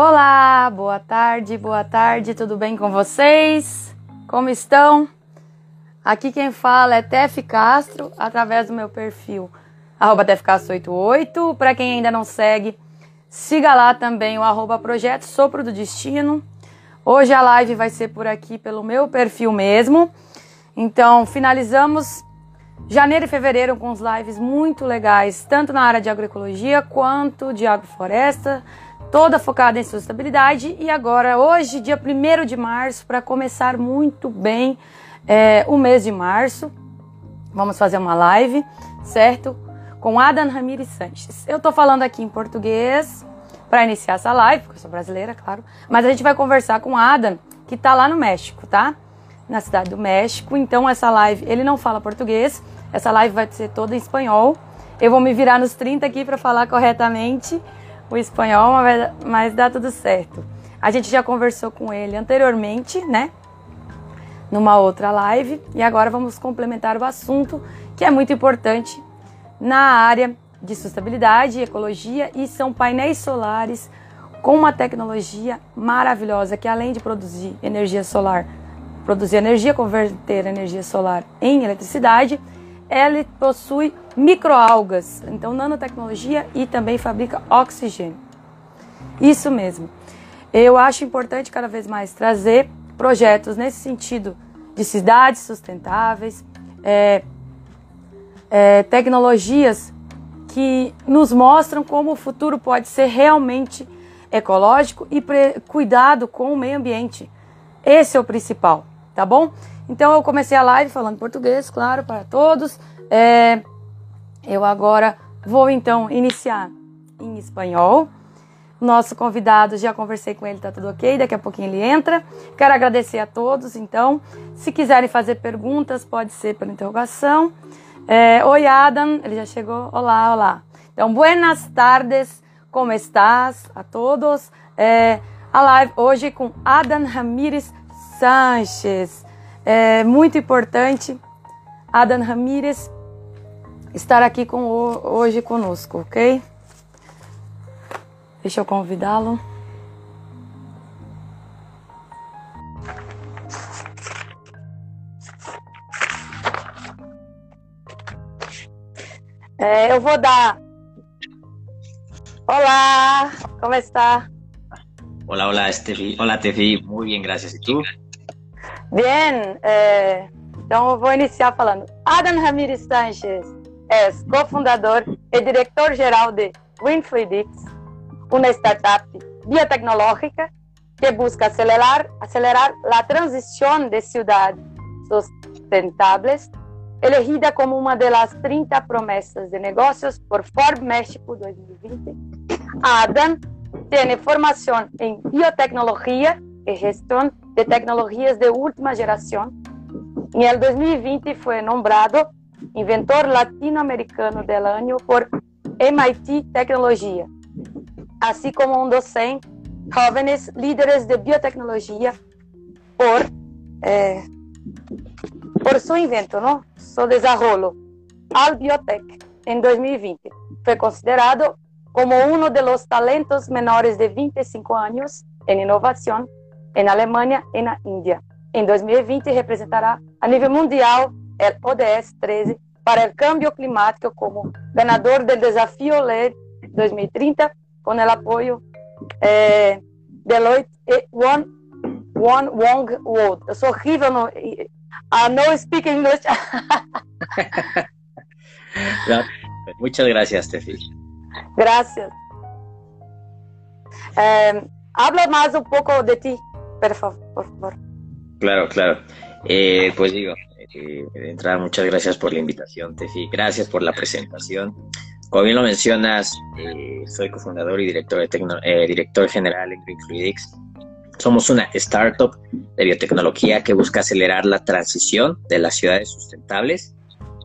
Olá, boa tarde, boa tarde, tudo bem com vocês? Como estão? Aqui quem fala é Tef Castro, através do meu perfil arroba tefcastro88. Para quem ainda não segue, siga lá também o arroba Projeto Sopro do Destino. Hoje a live vai ser por aqui pelo meu perfil mesmo. Então, finalizamos janeiro e fevereiro com lives muito legais, tanto na área de agroecologia quanto de agrofloresta, toda focada em sustentabilidade. E agora, hoje, dia 1 de março, para começar muito bem é, o mês de março, vamos fazer uma live, certo? Com Adam Ramires Sanches. Eu tô falando aqui em português para iniciar essa live, porque eu sou brasileira, claro, mas a gente vai conversar com Adam, que tá lá no México, tá? Na cidade do México. Então, essa live, ele não fala português, essa live vai ser toda em espanhol. Eu vou me virar nos 30 aqui para falar corretamente o espanhol, mas dá tudo certo. A gente já conversou com ele anteriormente, né? Numa outra live, e agora vamos complementar o assunto que é muito importante na área de sustentabilidade, ecologia e são painéis solares com uma tecnologia maravilhosa que além de produzir energia solar, produzir energia, converter energia solar em eletricidade, ela possui microalgas, então nanotecnologia e também fabrica oxigênio. Isso mesmo. Eu acho importante cada vez mais trazer projetos nesse sentido de cidades sustentáveis, é, é, tecnologias que nos mostram como o futuro pode ser realmente ecológico e cuidado com o meio ambiente. Esse é o principal, tá bom? Então eu comecei a live falando português, claro, para todos. É, eu agora vou então iniciar em espanhol. Nosso convidado, já conversei com ele, tá tudo ok, daqui a pouquinho ele entra. Quero agradecer a todos, então. Se quiserem fazer perguntas, pode ser pela interrogação. É, Oi, Adam, ele já chegou. Olá, olá. Então, buenas tardes, como estás a todos? É, a live hoje com Adam Ramírez Sanches. É muito importante, Adam Ramírez, estar aqui com, hoje conosco, ok? Deixa eu convidá-lo. É, eu vou dar. Olá, como está? Hola, hola, Estefi. Hola, Tefi. Muy bien, gracias. ¿Y tú? Bien, é, então eu vou iniciar falando. Adam Ramírez Sanchez é cofundador e diretor-geral de WinFluidix, uma startup biotecnológica que busca acelerar, acelerar a transição de cidades sustentáveis, elegida como uma das 30 promessas de negócios por Forbes México 2020. Adam tem formação em biotecnologia e gestão de tecnologias de última geração. Em el 2020 foi nombrado inventor latino-americano del año por MIT Tecnologia, assim como um dos 100 jóvenes líderes de biotecnologia por eh, por su invento, ¿no? Su desarrollo, Albiotech, em 2020. Foi considerado como um dos talentos menores de 25 anos em inovação em Alemanha e na Índia. Em 2020, representará a nível mundial o ODS 13 para o câmbio climático como ganador do desafio LED 2030 com o apoio eh, Deloitte e One, One Wong World. Eu sou horrível no... I no speak English. Muchas gracias, Tefi. Gracias. Eh, habla más un poco de ti. Por favor. Claro, claro. Eh, pues digo, eh, de entrada, muchas gracias por la invitación, Tefi. Gracias por la presentación. Como bien lo mencionas, eh, soy cofundador y director, de director general en Green Fluidics. Somos una startup de biotecnología que busca acelerar la transición de las ciudades sustentables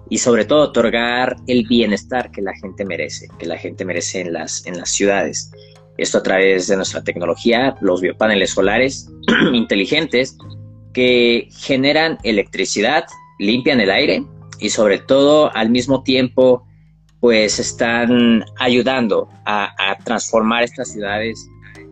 y sobre todo otorgar el bienestar que la gente merece, que la gente merece en las, en las ciudades. Esto a través de nuestra tecnología, los biopaneles solares inteligentes que generan electricidad, limpian el aire y sobre todo al mismo tiempo pues están ayudando a, transformar estas ciudades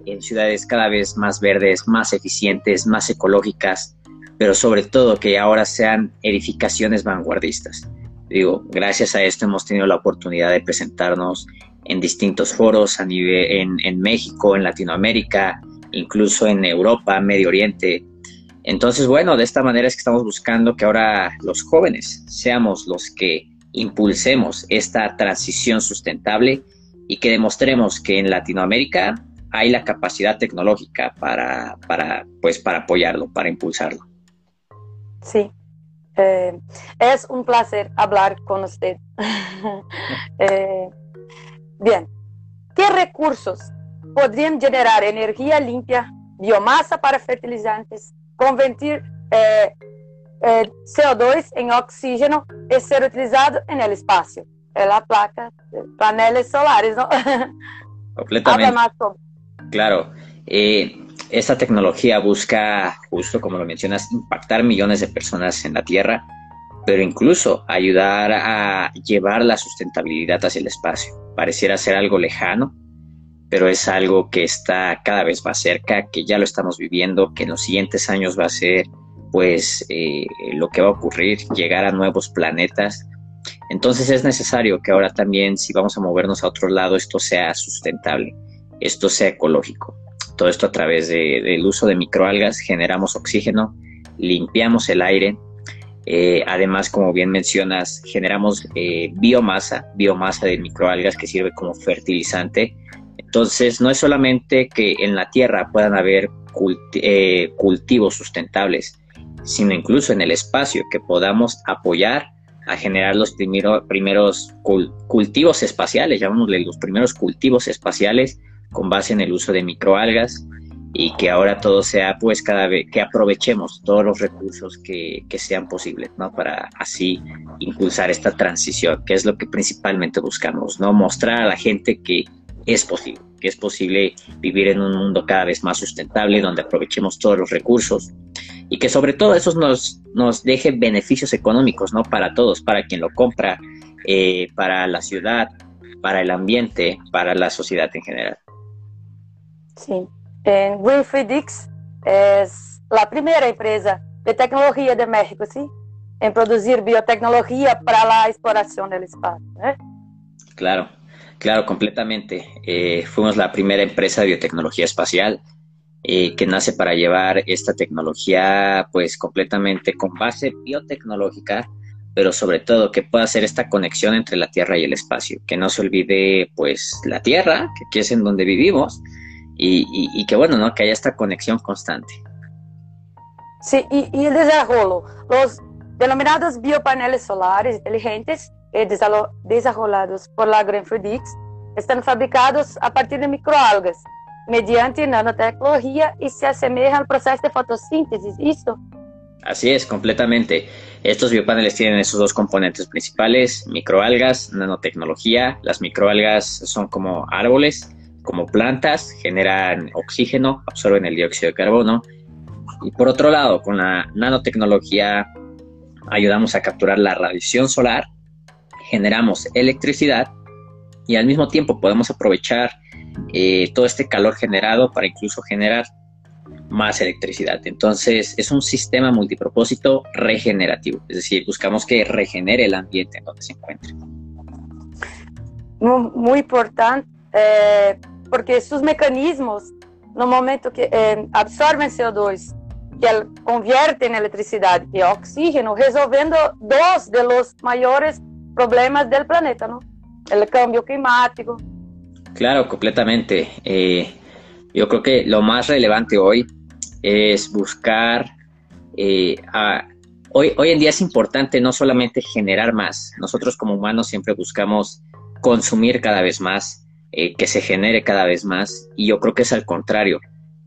en ciudades cada vez más verdes, más eficientes, más ecológicas, pero sobre todo que ahora sean edificaciones vanguardistas. Digo, gracias a esto hemos tenido la oportunidad de presentarnos en distintos foros a nivel en, en México, en Latinoamérica, incluso en Europa, Medio Oriente. Entonces, bueno, de esta manera es que estamos buscando que ahora los jóvenes seamos los que impulsemos esta transición sustentable y que demostremos que en Latinoamérica hay la capacidad tecnológica para, para, pues, para apoyarlo, para impulsarlo. Sí, eh, es un placer hablar con usted. eh, bien, ¿qué recursos podrían generar energía limpia, biomasa para fertilizantes, convertir eh, eh, CO2 en oxígeno y ser utilizado en el espacio? Es la placa paneles solares, ¿no? Completamente. Claro. Eh, esta tecnología busca, justo como lo mencionas, impactar millones de personas en la Tierra, pero incluso ayudar a llevar la sustentabilidad hacia el espacio. Pareciera ser algo lejano, pero es algo que está cada vez más cerca, que ya lo estamos viviendo, que en los siguientes años va a ser pues eh, lo que va a ocurrir, llegar a nuevos planetas. Entonces es necesario que ahora también, si vamos a movernos a otro lado, esto sea sustentable, esto sea ecológico. Todo esto a través del uso de microalgas generamos oxígeno, limpiamos el aire, eh, además, como bien mencionas, generamos eh, biomasa, biomasa de microalgas que sirve como fertilizante. Entonces, no es solamente que en la tierra puedan haber eh, cultivos sustentables, sino incluso en el espacio que podamos apoyar a generar los primeros cultivos espaciales, llamémosle los primeros cultivos espaciales con base en el uso de microalgas y que ahora todo sea pues cada vez que aprovechemos todos los recursos que, que, sean posibles, ¿no? Para así impulsar esta transición, que es lo que principalmente buscamos, ¿no? Mostrar a la gente que es posible, que es posible vivir en un mundo cada vez más sustentable, donde aprovechemos todos los recursos y que sobre todo eso nos, nos deje beneficios económicos, ¿no? Para todos, para quien lo compra, eh, para la ciudad, para el ambiente, para la sociedad en general. Sí. En Greenfreedix es la primera empresa de tecnología de México, ¿sí? En producir biotecnología para la exploración del espacio. ¿eh? Claro, claro, completamente. Eh, fuimos la primera empresa de biotecnología espacial eh, que nace para llevar esta tecnología pues completamente con base biotecnológica, pero sobre todo que pueda hacer esta conexión entre la Tierra y el espacio, que no se olvide pues la Tierra, que aquí es en donde vivimos, y, que bueno, ¿no? Que haya esta conexión constante. Sí, y, el desarrollo, los denominados biopaneles solares inteligentes eh, desarrollados por la Greenfreedix están fabricados a partir de microalgas, mediante nanotecnología y se asemejan al proceso de fotosíntesis, ¿esto? Así es, completamente. Estos biopaneles tienen esos dos componentes principales, microalgas, nanotecnología. Las microalgas son como árboles como plantas, generan oxígeno, absorben el dióxido de carbono. Y por otro lado, con la nanotecnología ayudamos a capturar la radiación solar, generamos electricidad y al mismo tiempo podemos aprovechar eh, todo este calor generado para incluso generar más electricidad. Entonces es un sistema multipropósito regenerativo, es decir, buscamos que regenere el ambiente en donde se encuentre. Muy, muy importante. Eh, porque sus mecanismos, no momento que eh, absorben CO2, que convierten en electricidad y oxígeno, resolviendo dos de los mayores problemas del planeta, ¿no? El cambio climático. Claro, completamente. Eh, yo creo que lo más relevante hoy es buscar eh, hoy, hoy en día es importante no solamente generar más, nosotros como humanos siempre buscamos consumir cada vez más, eh, que se genere cada vez más y yo creo que es al contrario.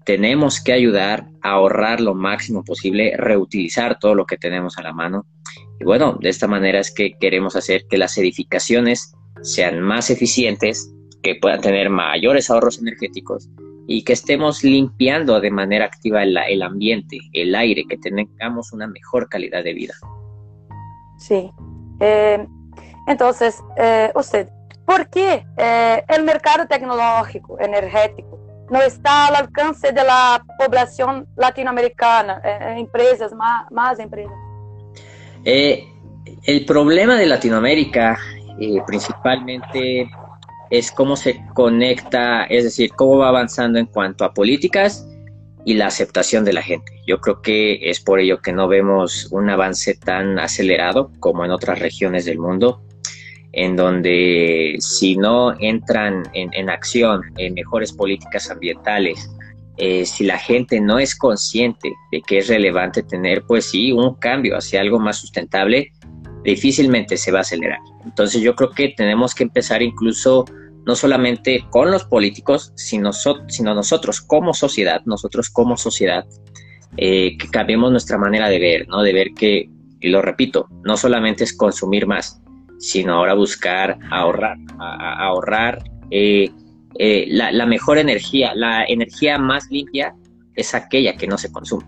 Tenemos que ayudar a ahorrar lo máximo posible, reutilizar todo lo que tenemos a la mano. Y bueno, de esta manera es que queremos hacer que las edificaciones sean más eficientes, que puedan tener mayores ahorros energéticos y que estemos limpiando de manera activa el, ambiente, el aire, que tengamos una mejor calidad de vida. Sí. Eh, entonces, eh, usted, ¿Por qué eh, el mercado tecnológico energético no está al alcance de la población latinoamericana, eh, eh, empresas, más, empresas? Eh, el problema de Latinoamérica principalmente es cómo se conecta, es decir, cómo va avanzando en cuanto a políticas y la aceptación de la gente. Yo creo que es por ello que no vemos un avance tan acelerado como en otras regiones del mundo en donde si no entran en, acción en mejores políticas ambientales, eh, si la gente no es consciente de que es relevante tener, pues sí, un cambio hacia algo más sustentable, difícilmente se va a acelerar. Entonces yo creo que tenemos que empezar incluso no solamente con los políticos, sino, nosotros como sociedad, nosotros como sociedad, eh, que cambiemos nuestra manera de ver, ¿no? De ver que, y lo repito, no solamente es consumir más, sino ahora buscar ahorrar, ahorrar eh, eh, la, mejor energía, la energía más limpia es aquella que no se consume.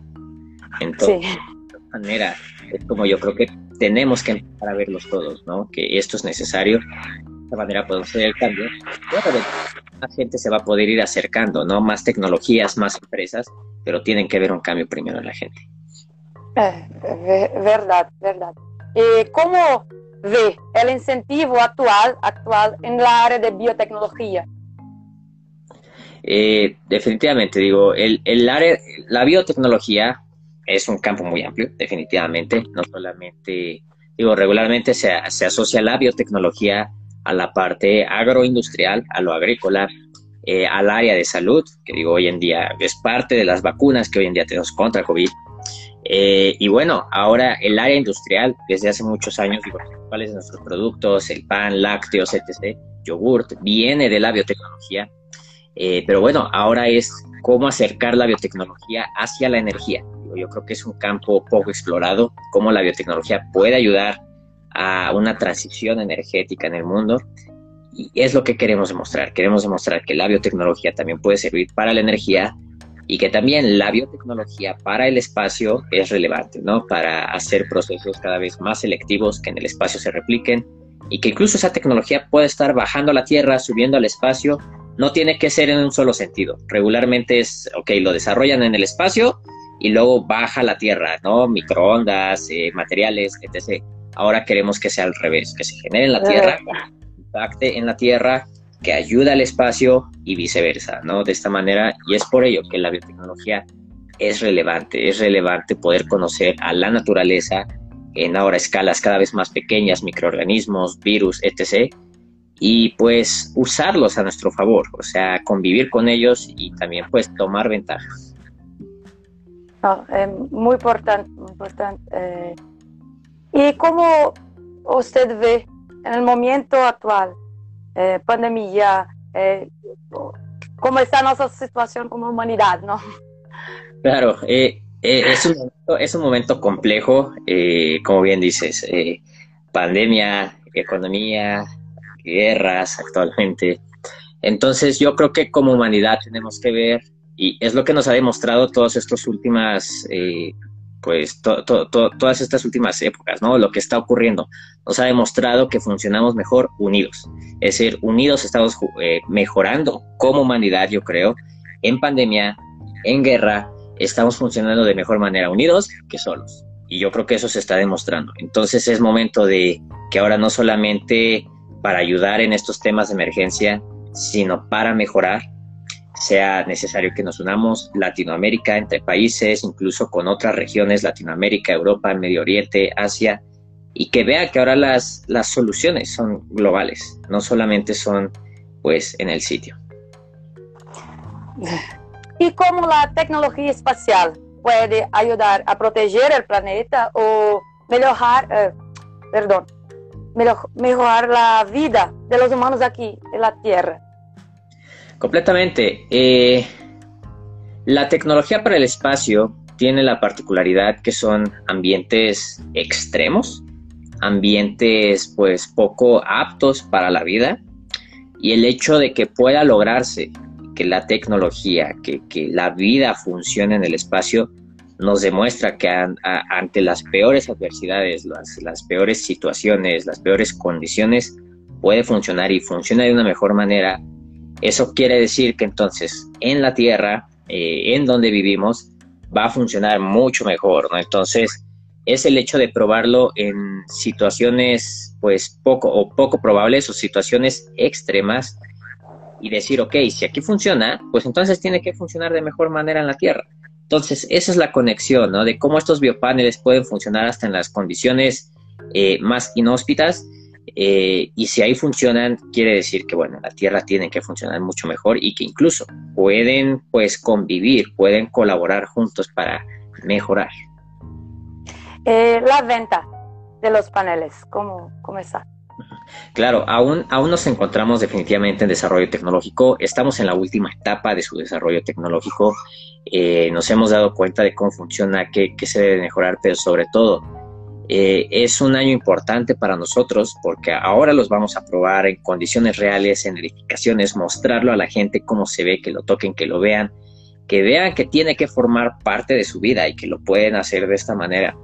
Entonces, de esta manera, es como yo creo que tenemos que empezar a verlos todos, ¿no? Que esto es necesario. De esta manera podemos hacer el cambio. la gente se va a poder ir acercando, ¿no? Más tecnologías, más empresas, pero tienen que ver un cambio primero en la gente. Eh, verdad, verdad. ¿Cómo ve el incentivo actual, actual en la área de biotecnología? Eh, definitivamente, digo, el, el área, la biotecnología es un campo muy amplio, definitivamente, no solamente, digo, regularmente se, se asocia la biotecnología a la parte agroindustrial, a lo agrícola, eh, al área de salud, que digo, hoy en día es parte de las vacunas que hoy en día tenemos contra COVID, eh, y bueno, ahora el área industrial, desde hace muchos años, cuáles nuestros productos, el pan, lácteos, etc., yogurt, viene de la biotecnología. Eh, pero bueno, ahora es cómo acercar la biotecnología hacia la energía. Yo creo que es un campo poco explorado, cómo la biotecnología puede ayudar a una transición energética en el mundo. Y es lo que queremos demostrar. Queremos demostrar que la biotecnología también puede servir para la energía, y que también la biotecnología para el espacio es relevante, ¿no? Para hacer procesos cada vez más selectivos que en el espacio se repliquen y que incluso esa tecnología puede estar bajando a la Tierra, subiendo al espacio, no tiene que ser en un solo sentido. Regularmente es, ok, lo desarrollan en el espacio y luego baja a la Tierra, ¿no? Microondas, eh, materiales, etc. Ahora queremos que sea al revés, que se genere en la Tierra, impacte en la Tierra que ayuda al espacio y viceversa, ¿no? De esta manera, y es por ello que la biotecnología es relevante, es relevante poder conocer a la naturaleza en ahora escalas cada vez más pequeñas, microorganismos, virus, etc. Y pues usarlos a nuestro favor, o sea, convivir con ellos y también pues tomar ventajas. Eh, muy importante, muy importante. Eh, ¿Y cómo usted ve en el momento actual eh, pandemia, eh, cómo está nuestra situación como humanidad, ¿no? Claro, eh, es un momento complejo, como bien dices, pandemia, economía, guerras actualmente. Entonces yo creo que como humanidad tenemos que ver, y es lo que nos ha demostrado todas estas últimas pues todas estas últimas épocas, ¿no? Lo que está ocurriendo nos ha demostrado que funcionamos mejor unidos. Es decir, unidos estamos eh, mejorando como humanidad, yo creo, en pandemia, en guerra, estamos funcionando de mejor manera unidos que solos. Y yo creo que eso se está demostrando. Entonces es momento de que ahora no solamente para ayudar en estos temas de emergencia, sino para mejorar, sea necesario que nos unamos Latinoamérica entre países, incluso con otras regiones, Latinoamérica, Europa, Medio Oriente, Asia, y que vea que ahora las, las soluciones son globales, no solamente son pues en el sitio. ¿Y cómo la tecnología espacial puede ayudar a proteger el planeta o mejorar, eh, perdón, mejorar la vida de los humanos aquí en la Tierra? Completamente. Eh, la tecnología para el espacio tiene la particularidad que son ambientes extremos, ambientes pues poco aptos para la vida y el hecho de que pueda lograrse que la tecnología, que, la vida funcione en el espacio, nos demuestra que ante las peores adversidades, las, las peores situaciones, las peores condiciones, puede funcionar y funciona de una mejor manera Eso quiere decir que entonces en la Tierra, eh, en donde vivimos, va a funcionar mucho mejor, ¿no? Entonces, es el hecho de probarlo en situaciones, pues, poco o poco probables o situaciones extremas y decir, ok, si aquí funciona, pues entonces tiene que funcionar de mejor manera en la Tierra. Entonces, esa es la conexión, ¿no? De cómo estos biopaneles pueden funcionar hasta en las condiciones eh, más inhóspitas. Eh, y si ahí funcionan, quiere decir que, bueno, la Tierra tiene que funcionar mucho mejor y que incluso pueden, pues, convivir, pueden colaborar juntos para mejorar. Eh, la venta de los paneles, ¿cómo, cómo está? Claro, aún, aún nos encontramos definitivamente en desarrollo tecnológico, estamos en la última etapa de su desarrollo tecnológico, eh, nos hemos dado cuenta de cómo funciona, qué, se debe mejorar, pero sobre todo eh, es un año importante para nosotros porque ahora los vamos a probar en condiciones reales, en edificaciones, mostrarlo a la gente cómo se ve, que lo toquen, que lo vean, que vean que tiene que formar parte de su vida y que lo pueden hacer de esta manera.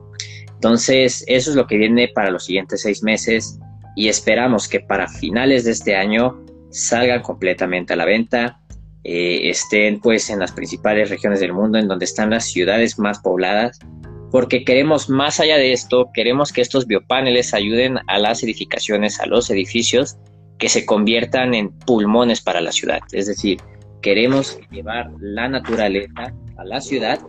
Entonces, eso es lo que viene para los siguientes seis meses y esperamos que para finales de este año salgan completamente a la venta, eh, estén pues en las principales regiones del mundo en donde están las ciudades más pobladas, porque queremos más allá de esto, queremos que estos biopaneles ayuden a las edificaciones, a los edificios, que se conviertan en pulmones para la ciudad. Es decir, queremos llevar la naturaleza a la ciudad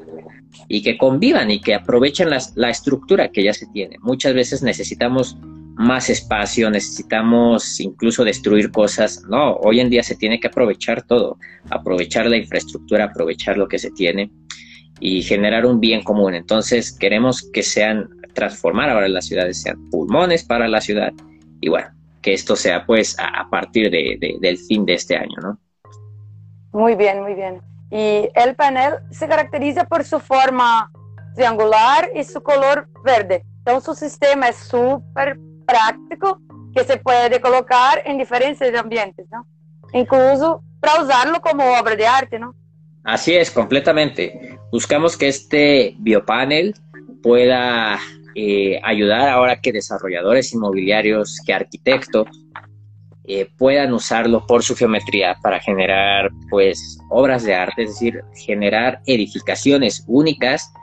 y que convivan y que aprovechen la estructura que ya se tiene. Muchas veces necesitamos más espacio, necesitamos incluso destruir cosas. No, hoy en día se tiene que aprovechar todo, aprovechar la infraestructura, aprovechar lo que se tiene y generar un bien común. Entonces queremos que sean, transformar ahora las ciudades, sean pulmones para la ciudad y bueno, que esto sea pues a, partir del fin de este año, ¿no? Muy bien, muy bien. Y el panel se caracteriza por su forma triangular y su color verde. Entonces su sistema es súper práctico que se puede colocar en diferentes ambientes, ¿no? Incluso para usarlo como obra de arte, ¿no? Así es, completamente. Buscamos que este biopanel pueda eh, ayudar ahora que desarrolladores inmobiliarios, que arquitectos eh, puedan usarlo por su geometría para generar pues obras de arte, es decir, generar edificaciones únicas,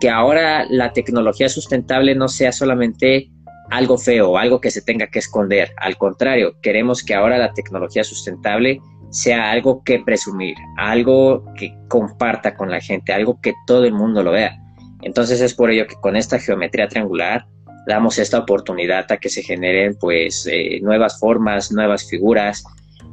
que ahora la tecnología sustentable no sea solamente algo feo, algo que se tenga que esconder. Al contrario, queremos que ahora la tecnología sustentable sea algo que presumir, algo que comparta con la gente, algo que todo el mundo lo vea. Entonces es por ello que con esta geometría triangular damos esta oportunidad a que se generen pues eh, nuevas formas, nuevas figuras,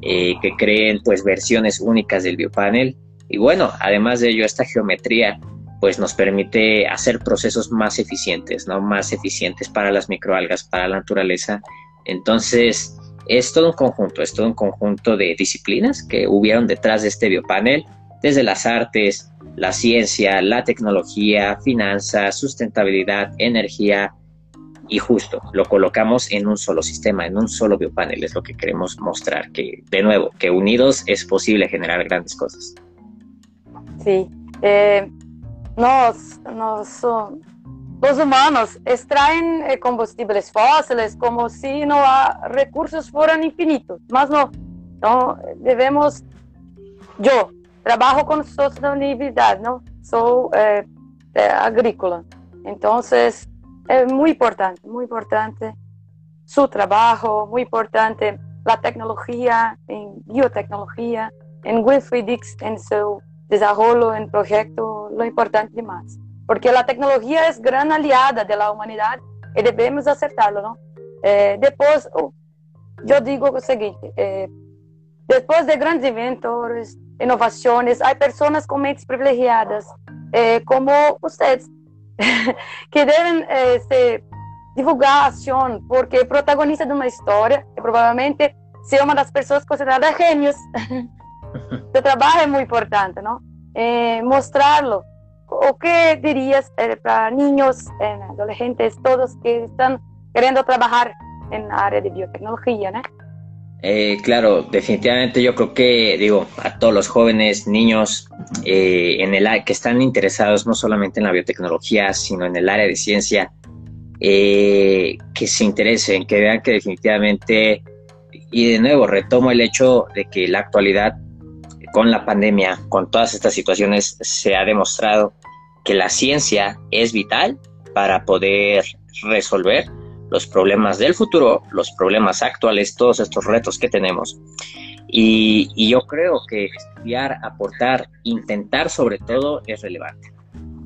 eh, que creen pues versiones únicas del biopanel. Y bueno, además de ello, esta geometría pues nos permite hacer procesos más eficientes, ¿no? Más eficientes para las microalgas, para la naturaleza. Entonces, es todo un conjunto, es todo un conjunto de disciplinas que hubieron detrás de este biopanel, desde las artes, la ciencia, la tecnología, finanzas, sustentabilidad, energía, y justo lo colocamos en un solo sistema, en un solo biopanel, es lo que queremos mostrar, que de nuevo, que unidos es posible generar grandes cosas. Sí, eh, nos, nos, los humanos extraen eh, combustibles fósiles como si no recursos fueran infinitos, más no, no debemos, yo trabajo con sostenibilidad, ¿no? Soy eh, eh, agrícola, entonces es muy importante, muy importante su trabajo, muy importante la tecnología en biotecnología, en Wilfried Dix, en su desarrollo, en proyecto lo importante demais. Porque a tecnologia é grande aliada da humanidade e devemos acertá-lo, não? É, depois, eu digo o seguinte: é, depois de grandes inventos, inovações, há pessoas com mentes privilegiadas, é, como vocês, que devem é, se divulgar a ação, porque protagonista de uma história e provavelmente ser uma das pessoas consideradas gênios. o trabalho é muito importante, não? Eh, mostrarlo. ¿O qué dirías eh, para niños, eh, adolescentes, todos que están queriendo trabajar en la área de biotecnología? ¿no? claro, definitivamente yo creo que, digo, a todos los jóvenes, niños en el que están interesados no solamente en la biotecnología, sino en el área de ciencia, que se interesen, que vean que definitivamente y de nuevo retomo el hecho de que la actualidad con la pandemia, con todas estas situaciones, se ha demostrado que la ciencia es vital para poder resolver los problemas del futuro, los problemas actuales, todos estos retos que tenemos. Y, yo creo que estudiar, aportar, intentar sobre todo es relevante.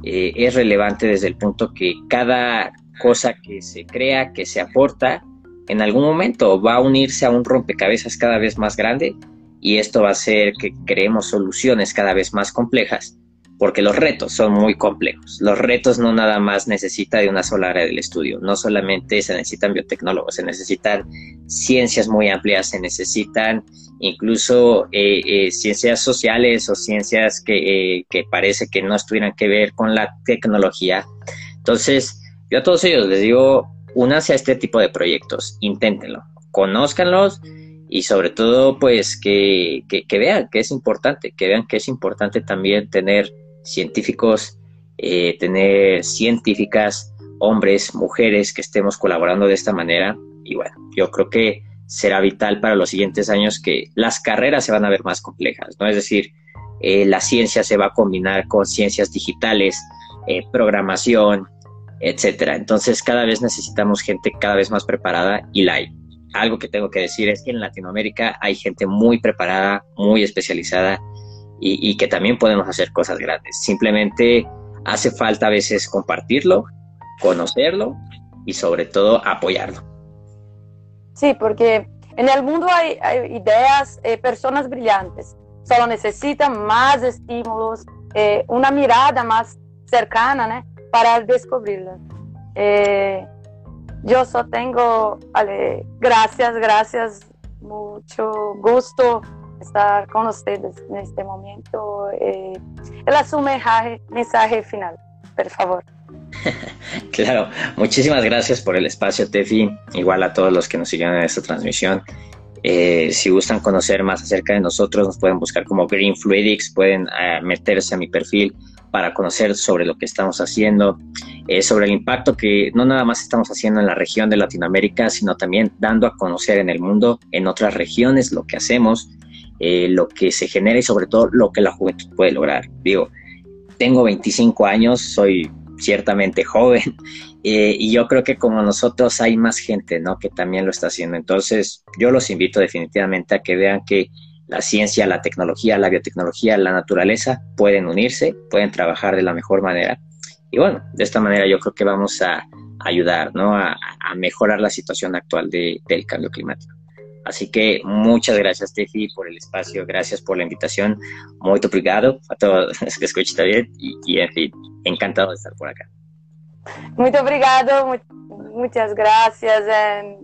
Eh, es relevante desde el punto que cada cosa que se crea, que se aporta, en algún momento va a unirse a un rompecabezas cada vez más grande y esto va a hacer que creemos soluciones cada vez más complejas porque los retos son muy complejos. Los retos no nada más necesita de una sola área del estudio, no solamente se necesitan biotecnólogos, se necesitan ciencias muy amplias, se necesitan incluso eh, eh, ciencias sociales o ciencias que, eh, parece que no estuvieran que ver con la tecnología. Entonces, yo a todos ellos les digo, únanse a este tipo de proyectos, inténtenlo, conózcanlos y sobre todo pues que, vean que es importante, que vean que es importante también tener científicos, eh, tener científicas, hombres, mujeres que estemos colaborando de esta manera. Y bueno, yo creo que será vital para los siguientes años que las carreras se van a ver más complejas, ¿no? Es decir, eh, la ciencia se va a combinar con ciencias digitales, eh, programación, etcétera. Entonces, cada vez necesitamos gente cada vez más preparada y la hay. Algo que tengo que decir es que en Latinoamérica hay gente muy preparada, muy especializada y, que también podemos hacer cosas grandes. Simplemente hace falta a veces compartirlo, conocerlo y sobre todo apoyarlo. Sí, porque en el mundo hay, ideas, eh, personas brillantes, solo necesitan más estímulos, eh, una mirada más cercana ¿no? para descubrirlas. Eh, yo solo tengo, gracias, gracias, mucho gusto estar con ustedes en este momento. Eh, el su mensaje, final, por favor. claro, muchísimas gracias por el espacio, Tefi. Igual a todos los que nos siguen en esta transmisión. Eh, si gustan conocer más acerca de nosotros, nos pueden buscar como Green Fluidics, pueden eh, meterse a mi perfil para conocer sobre lo que estamos haciendo, eh, sobre el impacto que no nada más estamos haciendo en la región de Latinoamérica, sino también dando a conocer en el mundo, en otras regiones, lo que hacemos, eh, lo que se genera y sobre todo lo que la juventud puede lograr. Digo, tengo 25 años, soy ciertamente joven eh, y yo creo que como nosotros hay más gente, ¿no? Que también lo está haciendo. Entonces, yo los invito definitivamente a que vean que la ciencia, la tecnología, la biotecnología, la naturaleza pueden unirse, pueden trabajar de la mejor manera. Y bueno, de esta manera yo creo que vamos a ayudar, ¿no? A, mejorar la situación actual del cambio climático. Así que muchas gracias, Tefi, por el espacio, gracias por la invitación. Muy obrigado a todos que escuchan bien y, en fin, encantado de estar por acá. Muy obrigado, muchas gracias. Eh,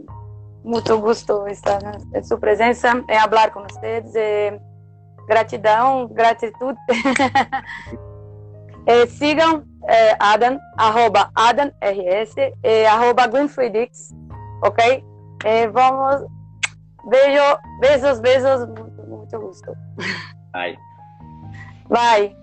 mucho gusto estar en su presencia, en hablar con ustedes. Eh, gratidão, gratitud. eh, sigam eh, Adam, arroba Adam RS, eh, arroba Greenfreedix, ok? Eh, vamos Beijo, beijos, beijos, muito, muito gusto. Bye. Bye.